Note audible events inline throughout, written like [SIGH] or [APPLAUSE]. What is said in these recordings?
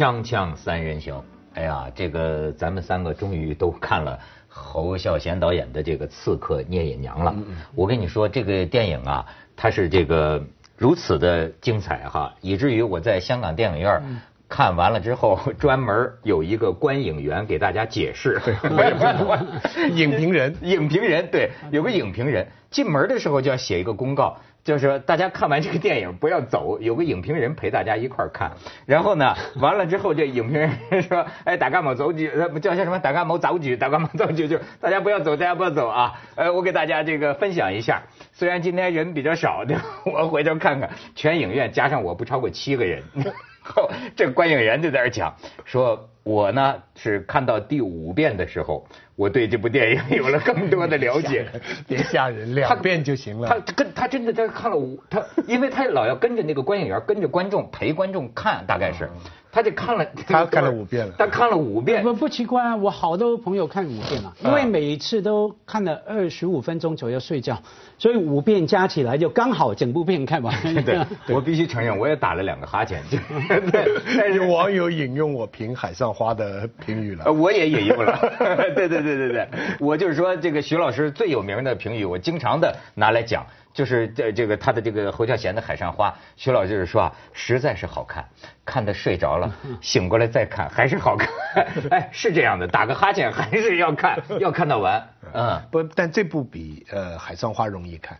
锵锵三人行，哎呀，这个咱们三个终于都看了侯孝贤导演的这个《刺客聂隐娘》了。我跟你说，这个电影啊，它是这个如此的精彩哈，以至于我在香港电影院看完了之后，专门有一个观影员给大家解释。[LAUGHS] 影评人，影评人对，有个影评人进门的时候就要写一个公告。就是大家看完这个电影不要走，有个影评人陪大家一块儿看。然后呢，[LAUGHS] 完了之后这影评人说：“哎，打干某走举，叫叫什么？打干某早举，打干某早举，就大家不要走，大家不要走啊！呃，我给大家这个分享一下。虽然今天人比较少，对 [LAUGHS] 吧我回头看看，全影院加上我不超过七个人。后 [LAUGHS] 这观影员就在那讲说。”我呢是看到第五遍的时候，我对这部电影有了更多的了解。[LAUGHS] 别吓人，两遍就行了。他跟他真的他看了五，他因为他老要跟着那个观影员，跟着观众陪观众看，大概是。他就看了，他看了五遍了。他看了五遍。不不奇怪啊，我好多朋友看五遍了，因为每一次都看了二十五分钟左右睡觉，所以五遍加起来就刚好整部片看完。[LAUGHS] 对，我必须承认，我也打了两个哈欠。对，但是网友引用我评《海上花》的评语了。我也引用了。[LAUGHS] 对对对对对，我就是说这个徐老师最有名的评语，我经常的拿来讲。就是这这个他的这个侯孝贤的《海上花》，徐老就是说啊，实在是好看，看的睡着了，醒过来再看还是好看。[LAUGHS] 哎，是这样的，打个哈欠还是要看，要看到完。嗯，不，但这部比呃《海上花》容易看，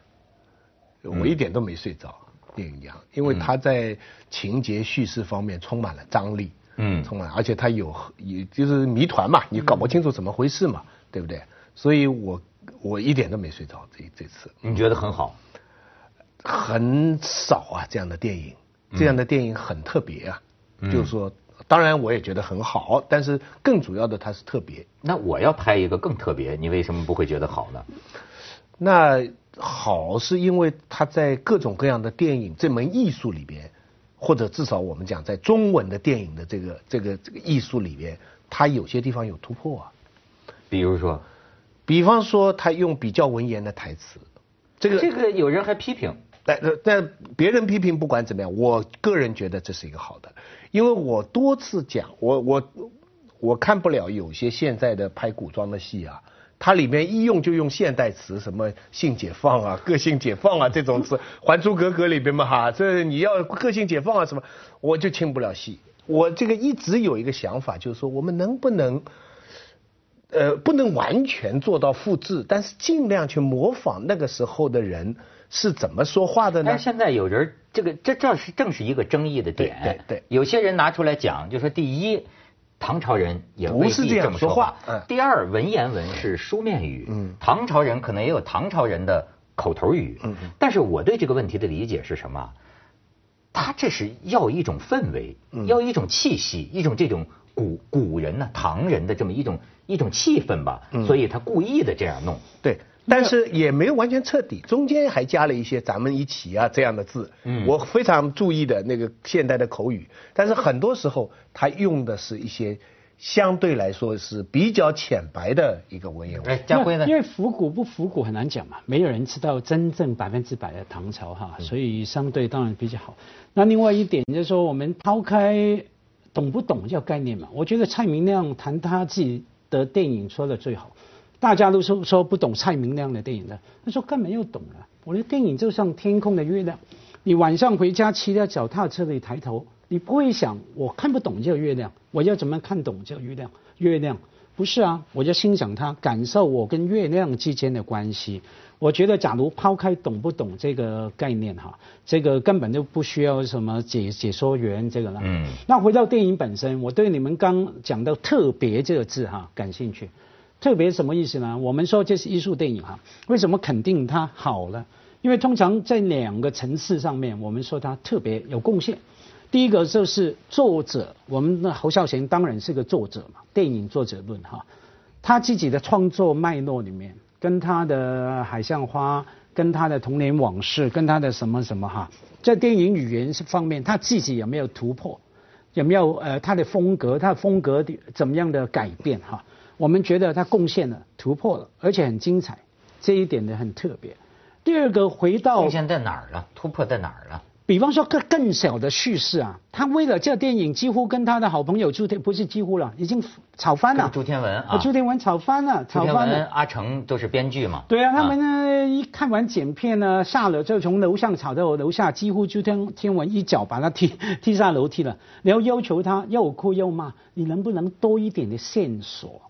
我一点都没睡着，电影样，因为它在情节叙事方面充满了张力，嗯，充满，而且它有也就是谜团嘛，你搞不清楚怎么回事嘛，对不对？所以我。我一点都没睡着，这这次。你觉得很好，很少啊这样的电影，这样的电影很特别啊，就是说，当然我也觉得很好，但是更主要的它是特别。那我要拍一个更特别，你为什么不会觉得好呢？那好是因为它在各种各样的电影这门艺术里边，或者至少我们讲在中文的电影的这个这个这个艺术里边，它有些地方有突破啊，比如说。比方说，他用比较文言的台词，这个这个有人还批评，但但别人批评不管怎么样，我个人觉得这是一个好的，因为我多次讲，我我我看不了有些现在的拍古装的戏啊，它里面一用就用现代词，什么性解放啊、[LAUGHS] 个性解放啊这种词，《还珠格格》里边嘛哈，这你要个性解放啊什么，我就听不了戏。我这个一直有一个想法，就是说我们能不能。呃，不能完全做到复制，但是尽量去模仿那个时候的人是怎么说话的呢？但现在有人这个这这是正是一个争议的点。对对，有些人拿出来讲，就说第一，唐朝人也不是这样说话。嗯。第二，文言文是书面语。嗯。唐朝人可能也有唐朝人的口头语。嗯嗯。但是我对这个问题的理解是什么？他这是要一种氛围，要一种气息，一种这种。古古人呢，唐人的这么一种一种气氛吧，所以他故意的这样弄。对，但是也没有完全彻底，中间还加了一些“咱们一起”啊这样的字。嗯，我非常注意的那个现代的口语，但是很多时候他用的是一些相对来说是比较浅白的一个文言文。哎，家辉呢？因为复古不复古很难讲嘛，没有人知道真正百分之百的唐朝哈，所以相对当然比较好。那另外一点就是说，我们抛开。懂不懂叫概念嘛？我觉得蔡明亮谈他自己的电影说的最好，大家都说说不懂蔡明亮的电影的，他说根本又懂了。我的电影就像天空的月亮，你晚上回家骑着脚踏车，你抬头，你不会想我看不懂这个月亮，我要怎么看懂这个月亮？月亮不是啊，我就欣赏它，感受我跟月亮之间的关系。我觉得，假如抛开懂不懂这个概念哈，这个根本就不需要什么解解说员这个了。嗯。那回到电影本身，我对你们刚讲到“特别”这个字哈感兴趣。特别什么意思呢？我们说这是艺术电影哈，为什么肯定它好了？因为通常在两个层次上面，我们说它特别有贡献。第一个就是作者，我们的侯孝贤当然是个作者嘛，电影作者论哈，他自己的创作脉络里面。跟他的《海上花》，跟他的童年往事，跟他的什么什么哈，在电影语言方面，他自己有没有突破？有没有呃他的风格？他的风格怎么样的改变哈？我们觉得他贡献了，突破了，而且很精彩，这一点呢很特别。第二个回到贡献在哪儿了？突破在哪儿了？比方说更更小的叙事啊，他为了这电影，几乎跟他的好朋友朱天不是几乎了，已经吵翻了。朱天文啊，朱天文吵翻了，吵翻了。阿成都是编剧嘛。对啊，他们呢一看完剪片呢，下了就从楼上吵到楼下，几乎朱天天文一脚把他踢 [LAUGHS] 踢下楼梯了，然后要求他又哭又骂，你能不能多一点的线索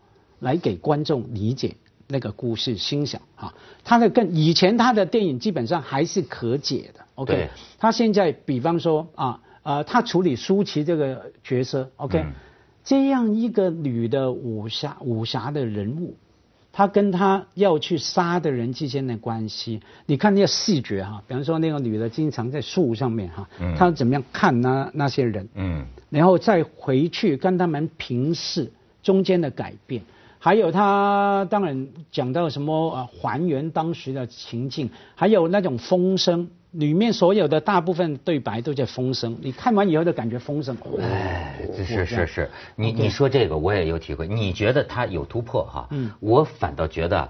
来给观众理解？那个故事心想啊，他的更以前他的电影基本上还是可解的，OK。他现在比方说啊呃，他处理舒淇这个角色，OK，这样一个女的武侠武侠的人物，他跟他要去杀的人之间的关系，你看那个视觉哈，比方说那个女的经常在树上面哈，她怎么样看那那些人，嗯，然后再回去跟他们平视中间的改变。还有他当然讲到什么呃还原当时的情境，还有那种风声，里面所有的大部分对白都在风声，你看完以后就感觉风声。哎，是是是，你你说这个我也有体会，你觉得他有突破哈？嗯，我反倒觉得。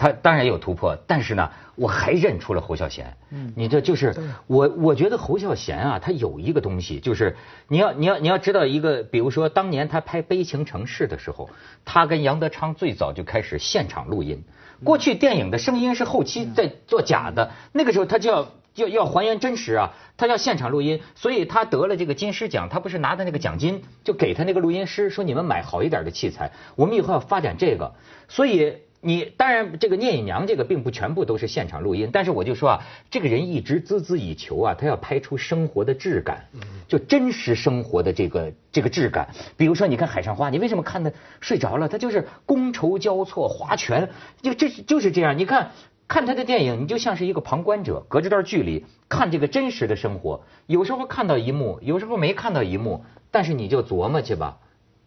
他当然有突破，但是呢，我还认出了侯孝贤。嗯，你这就是我，我觉得侯孝贤啊，他有一个东西，就是你要你要你要知道一个，比如说当年他拍《悲情城市》的时候，他跟杨德昌最早就开始现场录音。过去电影的声音是后期在做假的，那个时候他就要要要还原真实啊，他要现场录音，所以他得了这个金狮奖，他不是拿的那个奖金，就给他那个录音师说你们买好一点的器材，我们以后要发展这个，所以。你当然，这个聂隐娘这个并不全部都是现场录音，但是我就说啊，这个人一直孜孜以求啊，他要拍出生活的质感，就真实生活的这个这个质感。比如说，你看《海上花》，你为什么看的睡着了？他就是觥筹交错，划拳，就这就是这样。你看看他的电影，你就像是一个旁观者，隔着段距离看这个真实的生活。有时候看到一幕，有时候没看到一幕，但是你就琢磨去吧。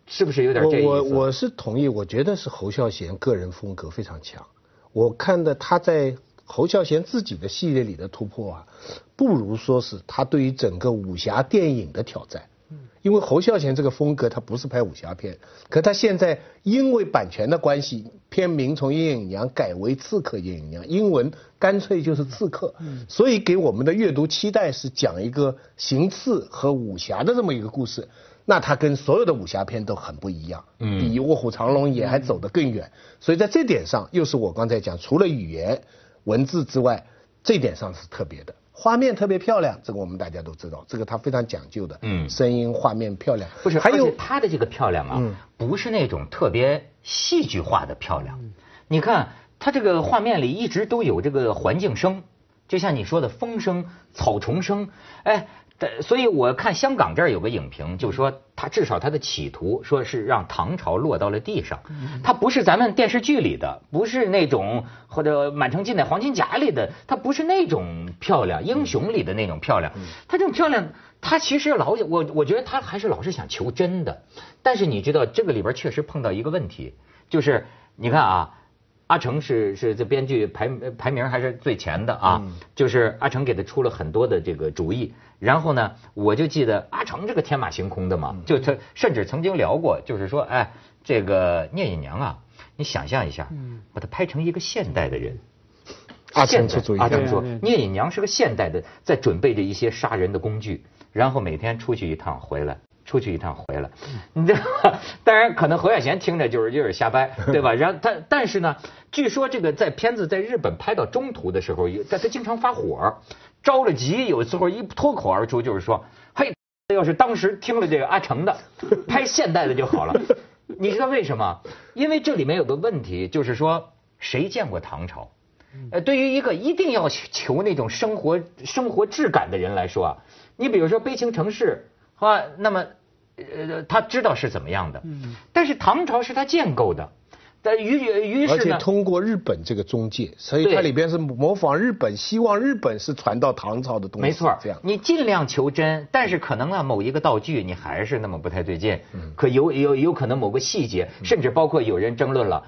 是不是有点这意思？我我是同意，我觉得是侯孝贤个人风格非常强。我看的他在侯孝贤自己的系列里的突破啊，不如说是他对于整个武侠电影的挑战。因为侯孝贤这个风格他不是拍武侠片，可他现在因为版权的关系，片名从阴影娘改为刺客阴影娘，英文干脆就是刺客。所以给我们的阅读期待是讲一个行刺和武侠的这么一个故事。那它跟所有的武侠片都很不一样，比《卧虎藏龙》也还走得更远，所以在这点上，又是我刚才讲，除了语言文字之外，这点上是特别的，画面特别漂亮，这个我们大家都知道，这个他非常讲究的，嗯，声音画面漂亮，不是，还有他的这个漂亮啊，不是那种特别戏剧化的漂亮，你看他这个画面里一直都有这个环境声，就像你说的风声、草丛声，哎。所以我看香港这儿有个影评，就说他至少他的企图说是让唐朝落到了地上，他不是咱们电视剧里的，不是那种或者满城尽带黄金甲里的，他不是那种漂亮英雄里的那种漂亮，他这种漂亮，他其实老我我觉得他还是老是想求真的，但是你知道这个里边确实碰到一个问题，就是你看啊。阿成是是这编剧排排名还是最前的啊，就是阿成给他出了很多的这个主意，然后呢，我就记得阿成这个天马行空的嘛，就他甚至曾经聊过，就是说，哎，这个聂隐娘啊，你想象一下，把它拍成一个现代的人，阿成出阿成说，聂隐娘是个现代的，在准备着一些杀人的工具，然后每天出去一趟回来。出去一趟回来，你这当然可能侯孝贤听着就是有点瞎掰，[LAUGHS] 对吧？然后他但是呢，据说这个在片子在日本拍到中途的时候，他他经常发火，着了急，有时候一脱口而出就是说：“嘿，要是当时听了这个阿成的，[LAUGHS] 拍现代的就好了。”你知道为什么？因为这里面有个问题，就是说谁见过唐朝？呃，对于一个一定要求那种生活生活质感的人来说啊，你比如说《悲情城市》。啊，那么，呃，他知道是怎么样的，嗯，但是唐朝是他建构的。但于于是而且通过日本这个中介，所以它里边是模仿日本，希望日本是传到唐朝的东西。没错，这样你尽量求真，但是可能啊某一个道具你还是那么不太对劲。嗯。可有有有可能某个细节，甚至包括有人争论了，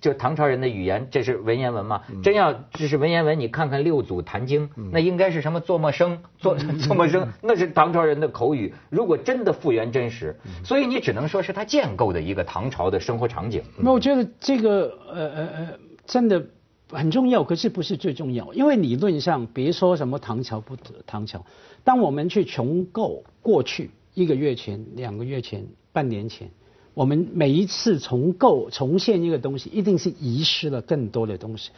就唐朝人的语言，这是文言文嘛？真要这是文言文，你看看六祖坛经，那应该是什么做陌生，做做陌生，那是唐朝人的口语。如果真的复原真实，所以你只能说是他建构的一个唐朝的生活场景。那我觉得。这个呃呃呃，真的很重要，可是不是最重要。因为理论上，别说什么唐朝不唐朝，当我们去重构过去一个月前、两个月前、半年前，我们每一次重构、重现一个东西，一定是遗失了更多的东西。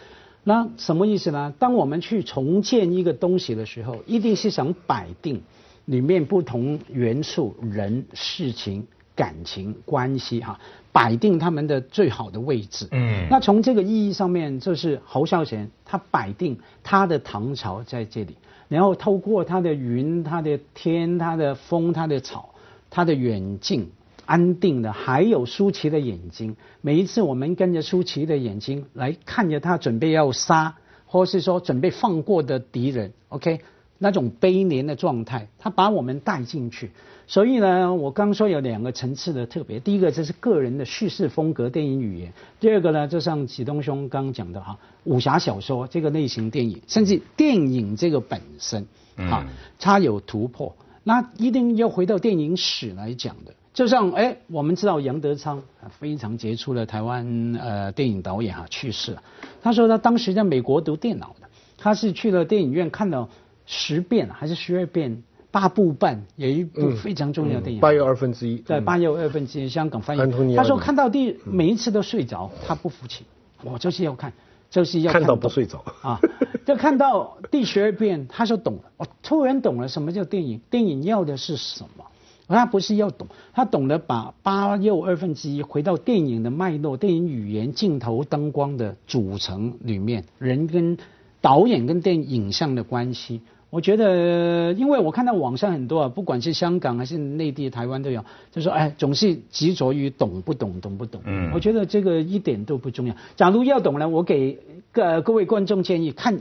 那什么意思呢？当我们去重建一个东西的时候，一定是想摆定里面不同元素、人、事情、感情、关系哈，摆定他们的最好的位置。嗯那从这个意义上面，就是侯孝贤他摆定他的唐朝在这里，然后透过他的云、他的天、他的风、他的草、他的远近。安定的，还有舒淇的眼睛。每一次我们跟着舒淇的眼睛来看着他准备要杀，或是说准备放过的敌人，OK，那种悲怜的状态，他把我们带进去。所以呢，我刚说有两个层次的特别，第一个就是个人的叙事风格、电影语言；第二个呢，就像启东兄刚讲的哈，武侠小说这个类型电影，甚至电影这个本身，啊，它有突破。那一定要回到电影史来讲的。就像哎，我们知道杨德昌非常杰出的台湾呃电影导演哈去世了。他说他当时在美国读电脑的，他是去了电影院看了十遍还是十二遍八部半，有一部非常重要的电影。八又二分之一。对，八又二分之一，香港翻译。他说看到第每一次都睡着，他不服气，我就是要看，就是要看到懂不睡着啊。就看到第十二遍，他就懂了，我突然懂了什么叫电影，电影要的是什么。他不是要懂，他懂得把八又二分之一回到电影的脉络、电影语言、镜头、灯光的组成里面，人跟导演跟电影像的关系。我觉得，因为我看到网上很多啊，不管是香港还是内地、台湾都有，就说哎，总是执着于懂不懂、懂不懂。嗯我觉得这个一点都不重要。假如要懂呢，我给各各位观众建议，看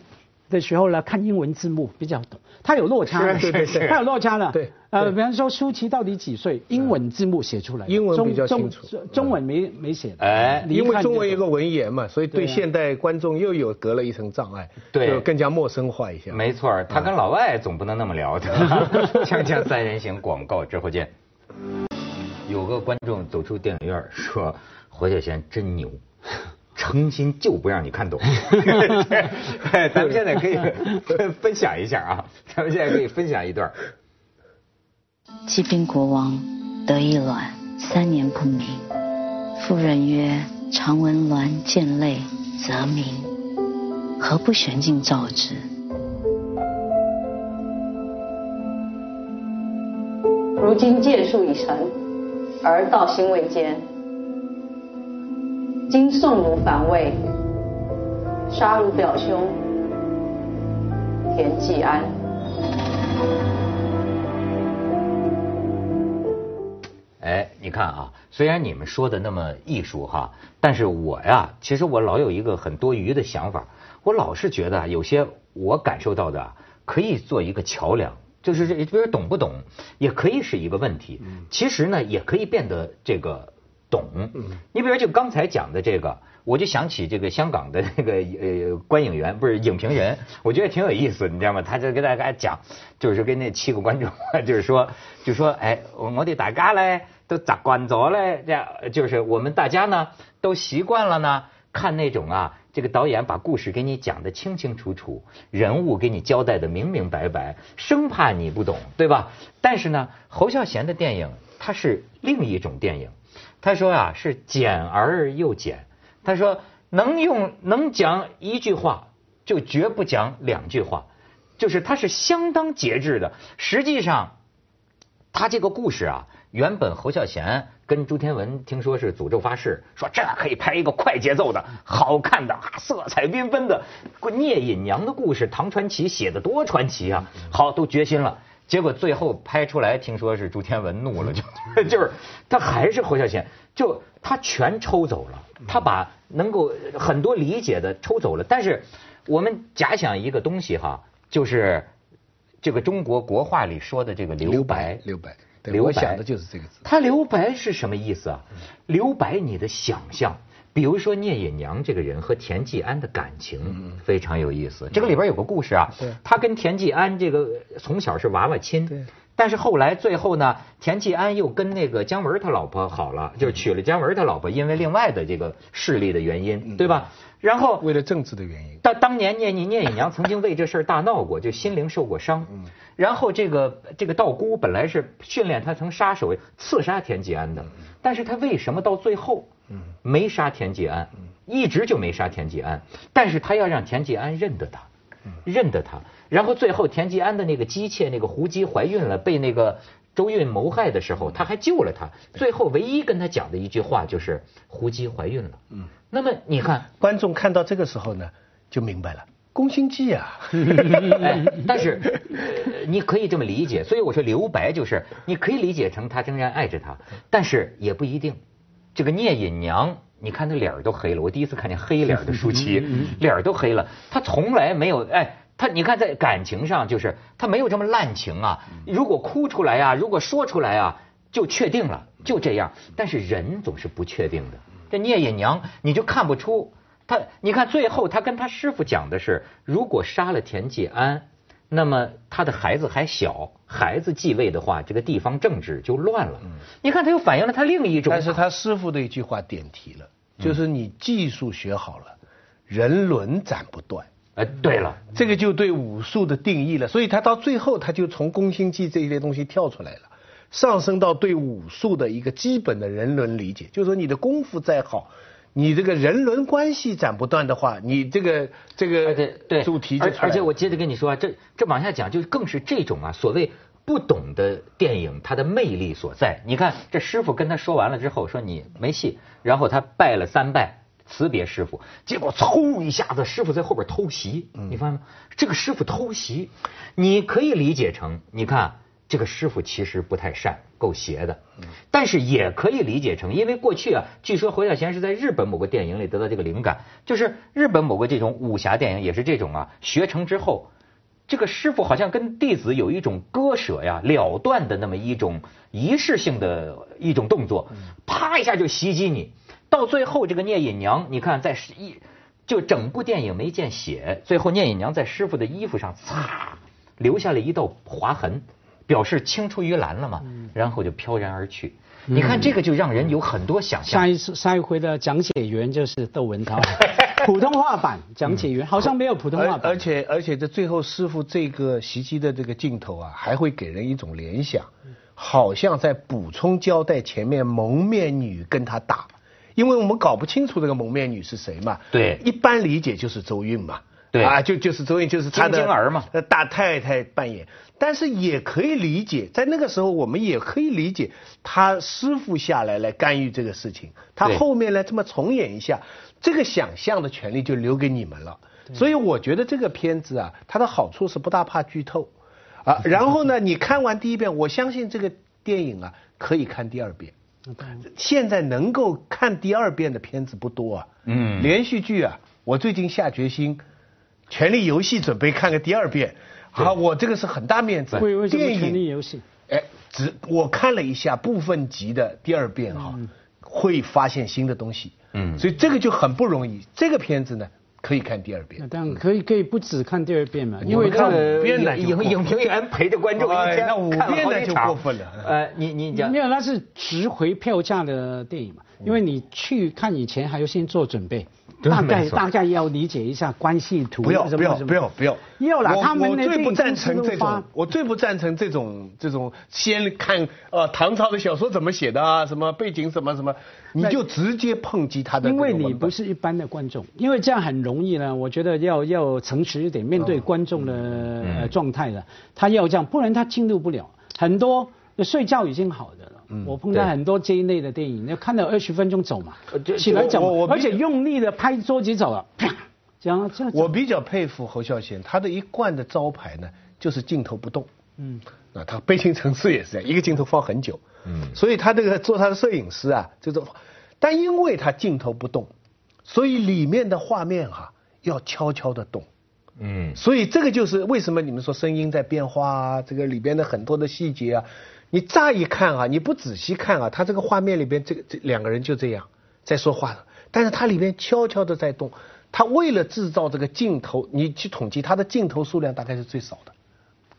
的时候呢，看英文字幕比较懂，它有落差的，是是是它有落差的。对呃，比方说舒淇到底几岁？英文字幕写出来，英文中比较清楚中中文没没写的。哎因为中文有个文言嘛，所以对现代观众又有隔了一层障碍，对就更加陌生化一些。没错，他跟老外总不能那么聊的。[LAUGHS] 锵锵三人行广告之后见。有个观众走出电影院说：“侯孝贤真牛。”诚心就不让你看懂，[LAUGHS] 哎咱们现在可以分 [LAUGHS] 分享一下啊，咱们现在可以分享一段。季兵国王，得一卵，三年不鸣。妇人曰：“常闻卵见泪，则鸣。何不悬镜照之？”如今剑术已成，而道心未坚。今宋奴反魏，杀汝表兄田季安。哎，你看啊，虽然你们说的那么艺术哈，但是我呀，其实我老有一个很多余的想法，我老是觉得啊有些我感受到的啊可以做一个桥梁，就是这，比如懂不懂，也可以是一个问题。其实呢，也可以变得这个懂。你比如就刚才讲的这个，我就想起这个香港的那个呃观影员，不是影评人，我觉得挺有意思，你知道吗？他就跟大家讲，就是跟那七个观众，[LAUGHS] 就是说，就说，哎，我哋大家嘞都习惯咗嘞，这样就是我们大家呢都习惯了呢，看那种啊，这个导演把故事给你讲的清清楚楚，人物给你交代的明明白白，生怕你不懂，对吧？但是呢，侯孝贤的电影它是另一种电影，他说啊是简而又简，他说能用能讲一句话，就绝不讲两句话，就是他是相当节制的。实际上，他这个故事啊，原本侯孝贤跟朱天文听说是诅咒发誓，说这可以拍一个快节奏的、好看的、啊色彩缤纷的聂隐娘的故事。唐传奇写的多传奇啊！好，都决心了。结果最后拍出来，听说是朱天文怒了，就 [LAUGHS] 就是他还是侯孝贤，就他全抽走了，他把能够很多理解的抽走了。但是我们假想一个东西哈，就是这个中国国画里说的这个留白，留白，对留白我想的就是这个字。他留白是什么意思啊？留白你的想象，比如说聂隐娘这个人和田季安的感情非常有意思。这个里边有个故事啊对，他跟田季安这个从小是娃娃亲对，但是后来最后呢，田季安又跟那个姜文他老婆好了，就是娶了姜文他老婆，因为另外的这个势力的原因，对吧？然后为了政治的原因。但当年聂聂聂隐娘曾经为这事儿大闹过，就心灵受过伤。然后这个这个道姑本来是训练他成杀手，刺杀田季安的，但是他为什么到最后没杀田季安，一直就没杀田季安？但是他要让田季安认得他，认得他。然后最后田季安的那个姬妾那个胡姬怀孕了，被那个周韵谋害的时候，他还救了她。最后唯一跟他讲的一句话就是胡姬怀孕了。嗯，那么你看观众看到这个时候呢，就明白了。宫心计啊，[LAUGHS] 哎，但是呃你可以这么理解，所以我说留白就是你可以理解成他仍然爱着她，但是也不一定。这个聂隐娘，你看她脸儿都黑了，我第一次看见黑脸的舒淇，脸儿都黑了，她从来没有哎。她你看在感情上就是她没有这么滥情啊，如果哭出来啊，如果说出来啊，就确定了，就这样。但是人总是不确定的，这聂隐娘你就看不出。她，你看最后她跟她师傅讲的是，如果杀了田季安，那么他的孩子还小，孩子继位的话，这个地方政治就乱了。你看他又反映了他另一种。但是他师傅的一句话点题了，就是你技术学好了，人伦斩不断。哎，对了，这个就对武术的定义了。所以他到最后他就从宫心计这一类东西跳出来了，上升到对武术的一个基本的人伦理解，就是说你的功夫再好。你这个人伦关系斩不断的话，你这个这个对主题就而而且我接着跟你说啊，这这往下讲就更是这种啊，所谓不懂的电影它的魅力所在。你看这师傅跟他说完了之后，说你没戏，然后他拜了三拜辞别师傅，结果嗖一下子师傅在后边偷袭，你发现吗？这个师傅偷袭，你可以理解成你看。这个师傅其实不太善，够邪的，但是也可以理解成，因为过去啊，据说侯孝贤是在日本某个电影里得到这个灵感，就是日本某个这种武侠电影也是这种啊，学成之后，这个师傅好像跟弟子有一种割舍呀、了断的那么一种仪式性的一种动作，啪一下就袭击你，到最后这个聂隐娘，你看在一就整部电影没见血，最后聂隐娘在师傅的衣服上擦留下了一道划痕。表示青出于蓝了嘛，然后就飘然而去。你看这个就让人有很多想象。上一次上一回的讲解员就是窦文涛，[LAUGHS] 普通话版讲解员好像没有普通话版。而且而且这最后师傅这个袭击的这个镜头啊，还会给人一种联想，好像在补充交代前面蒙面女跟他打，因为我们搞不清楚这个蒙面女是谁嘛。对，一般理解就是周韵嘛。对啊，就就是周韵就是他的儿嘛，大太太扮演。但是也可以理解，在那个时候我们也可以理解，他师傅下来来干预这个事情，他后面来这么重演一下，这个想象的权利就留给你们了。所以我觉得这个片子啊，它的好处是不大怕剧透，啊，然后呢，[LAUGHS] 你看完第一遍，我相信这个电影啊可以看第二遍。现在能够看第二遍的片子不多啊。嗯。连续剧啊，我最近下决心，《权力游戏》准备看个第二遍。啊，我这个是很大面子。为为什么权力游戏？哎，只我看了一下部分集的第二遍哈，会发现新的东西。嗯，所以这个就很不容易。这个片子呢，可以看第二遍。但可以可以不止看第二遍嘛？因为看五遍呢，影影评员陪着观众一天那五遍呢就过分了。呃，你你讲没有，那是值回票价的电影嘛？因为你去看以前还要先做准备。大概大概要理解一下关系图。不要不要不要不要。要了，他们我最不赞成这种，我最不赞成这种这种先看呃唐朝的小说怎么写的啊，什么背景什么什么，你就直接抨击他的。因为你不是一般的观众，因为这样很容易呢。我觉得要要诚实一点，面对观众的呃状态的，他要这样，不然他进入不了。很多睡觉已经好的了。我碰到很多这一类的电影，要看到二十分钟走嘛，起来走，而且用力的拍桌子走了，啪，这样这样。我比较佩服侯孝贤，他的一贯的招牌呢，就是镜头不动。嗯，那他《悲情城市》也是这样，一个镜头放很久。嗯，所以他这个做他的摄影师啊，这种，但因为他镜头不动，所以里面的画面哈要悄悄的动。嗯，所以这个就是为什么你们说声音在变化啊，这个里边的很多的细节啊。你乍一看啊，你不仔细看啊，他这个画面里边，这个这两个人就这样在说话，但是他里边悄悄的在动。他为了制造这个镜头，你去统计他的镜头数量大概是最少的，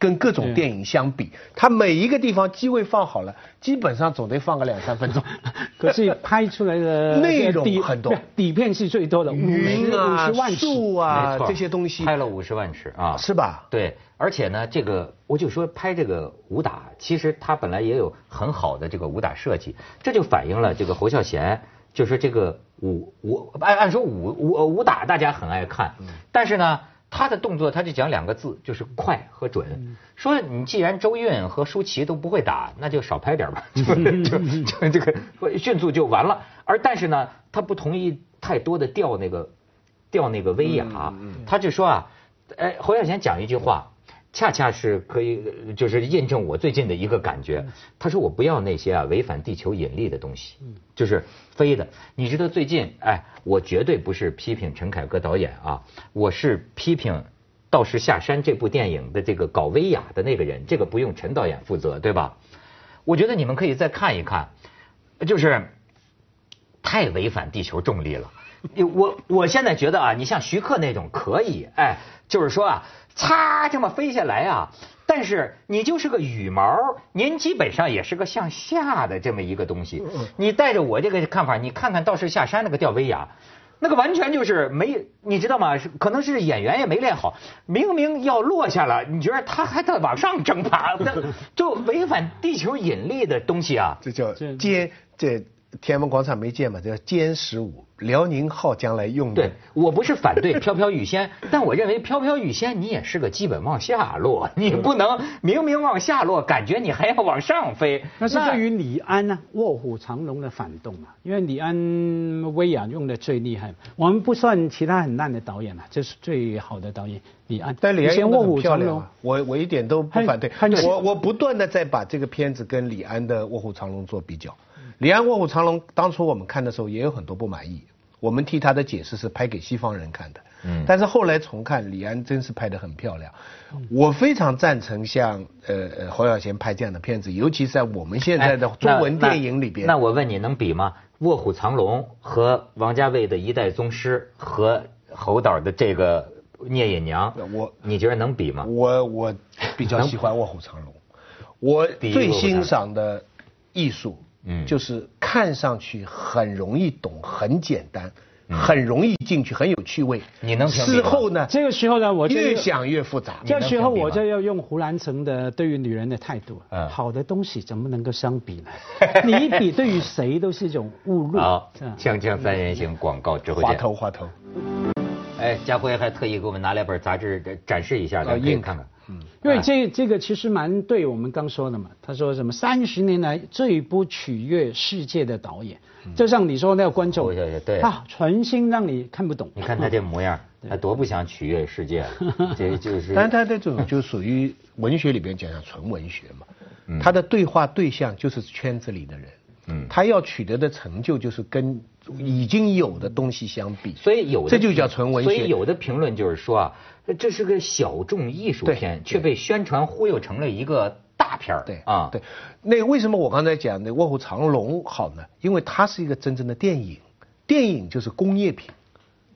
跟各种电影相比，它每一个地方机位放好了，基本上总得放个两三分钟。[LAUGHS] 可是拍出来的 [LAUGHS] 内容底很多底片是最多的，五十五云啊十万、尺树啊这些东西拍了五十万尺啊，是吧？对，而且呢，这个我就说拍这个武打，其实它本来也有很好的这个武打设计，这就反映了这个侯孝贤，就是这个武武按按说武武武打大家很爱看，但是呢。他的动作，他就讲两个字，就是快和准。说你既然周韵和舒淇都不会打，那就少拍点吧，[LAUGHS] 就就就这个迅速就完了。而但是呢，他不同意太多的调那个调那个威亚，他就说啊，哎，侯孝贤讲一句话，恰恰是可以呃就是印证我最近的一个感觉。他说我不要那些啊违反地球引力的东西，就是飞的。你知道最近哎，我绝对不是批评陈凯歌导演啊，我是批评。《道士下山》这部电影的这个搞威亚的那个人，这个不用陈导演负责，对吧？我觉得你们可以再看一看，就是太违反地球重力了。[LAUGHS] 我我现在觉得啊，你像徐克那种可以，哎，就是说啊，擦这么飞下来啊，但是你就是个羽毛，您基本上也是个向下的这么一个东西。你带着我这个看法，你看看《道士下山》那个吊威亚。那个完全就是没，你知道吗？是可能是演员也没练好，明明要落下了，你觉得他还在往上挣扎，那 [LAUGHS] 就违反地球引力的东西啊！这叫这歼这天安门广场没建嘛，叫歼十五，辽宁号将来用的。对，我不是反对 [LAUGHS] 飘飘欲仙，但我认为飘飘欲仙你也是个基本往下落，你不能明明往下落，感觉你还要往上飞。那是对于李安呢、卧虎藏龙的反动嘛，因为李安威亚用的最厉害，我们不算其他很烂的导演了，这是最好的导演李安。但李安卧虎藏龙漂亮啊，我我一点都不反对。我我不断的在把这个片子跟李安的《卧虎藏龙》做比较。李安《卧虎藏龙》当初我们看的时候也有很多不满意，我们替他的解释是拍给西方人看的。嗯但是后来重看，李安真是拍得很漂亮。我非常赞成像呃呃侯孝贤拍这样的片子，尤其在我们现在的哎中文电影里边。那那我问你，能比吗？《卧虎藏龙》和王家卫的一代宗师和侯导的这个聂隐娘，我你觉得能比吗？我我比较喜欢《卧虎藏龙》，我最欣赏的艺术，嗯就是看上去很容易懂、很简单、嗯很容易进去、很有趣味。你能事后呢，这个时候呢，我就越想越复杂。这时候我就要用胡兰成的对于女人的态度。嗯好的东西怎么能够相比呢？[LAUGHS] 你一比，对于谁都是一种侮辱。好这样，锵锵三人行广告之后滑见。头滑头，哎，家辉还特意给我们拿来本杂志呃展示一下，咱们可以硬看嗯。因为这这个其实蛮对我们刚说的嘛，他说什么三十年来最不取悦世界的导演，就像你说那个观众侯孝贤对。啊，存心让你看不懂。你看他这模样，[LAUGHS] 他多不想取悦世界啊，[LAUGHS] 这就是。但他这种就属于文学里边讲讲纯文学嘛嗯，他的对话对象就是圈子里的人，嗯。他要取得的成就就是跟已经有的东西相比，所以有的这就叫纯文学。所以有的评论就是说啊，这是个小众艺术片，却被宣传忽悠成了一个大片儿。对啊，对，那为什么我刚才讲那《卧虎藏龙》好呢？因为它是一个真正的电影，电影就是工业品，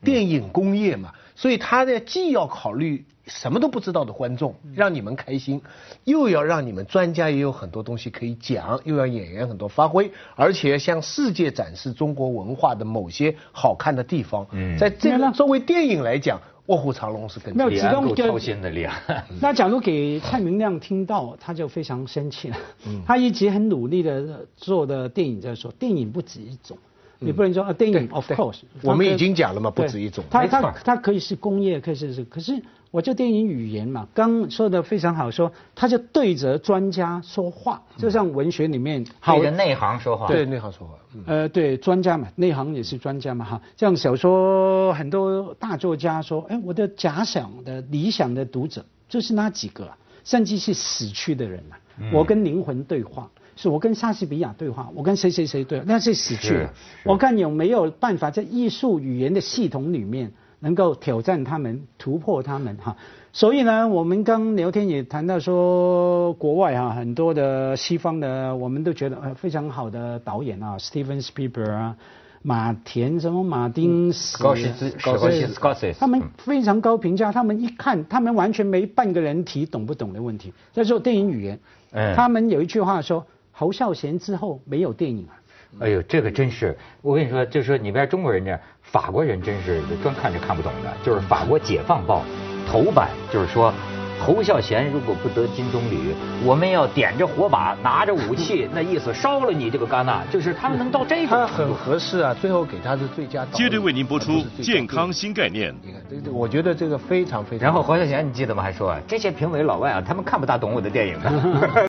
电影工业嘛，所以它呢既要考虑什么都不知道的观众，让你们开心，又要让你们专家也有很多东西可以讲，又要演员很多发挥，而且向世界展示中国文化的某些好看的地方。嗯在这对了个作为电影来讲，《卧虎藏龙》是更没有李安够其中就操心的厉害。[LAUGHS] 那假如给蔡明亮听到，他就非常生气了。嗯他一直很努力的做的电影，就是说电影不止一种，你不能说啊电影 of course，我们已经讲了嘛不止一种它它它可以是工业，可以是是，可是我就电影语言嘛，刚说的非常好，说他就对着专家说话，就像文学里面好对着内行说话。对内行说话。嗯呃，对，专家嘛，内行也是专家嘛，哈。像小说很多大作家说，哎，我的假想的理想的读者就是那几个、啊，甚至是死去的人啊。嗯我跟灵魂对话，是我跟莎士比亚对话，我跟谁谁谁对话，那是死去是的。是我看有没有办法在艺术语言的系统里面能够挑战他们、突破他们哈。所以呢，我们刚聊天也谈到说，国外哈很多的西方的，我们都觉得呃非常好的导演啊，Steven Spielberg 啊，马田什么马丁斯兹高高斯兹高斯兹他们嗯非常高评价，他们一看，他们完全没半个人提懂不懂的问题。再说电影语言，嗯他们有一句话说，侯孝贤之后没有电影啊。哎呦，这个真是，我跟你说，就是说你别中国人这样，法国人真是专看着看不懂的。就是法国《解放报》头版就是说，侯孝贤如果不得金棕榈，我们要点着火把，拿着武器，[LAUGHS] 那意思烧了你这个戛纳，就是他们能到这他个程度。很合适啊，最后给他是最佳导。接着为您播出健康新概念。你看，这这，我觉得这个非常非常。然后侯孝贤，你记得吗？还说啊，这些评委老外啊，他们看不大懂我的电影的。[LAUGHS]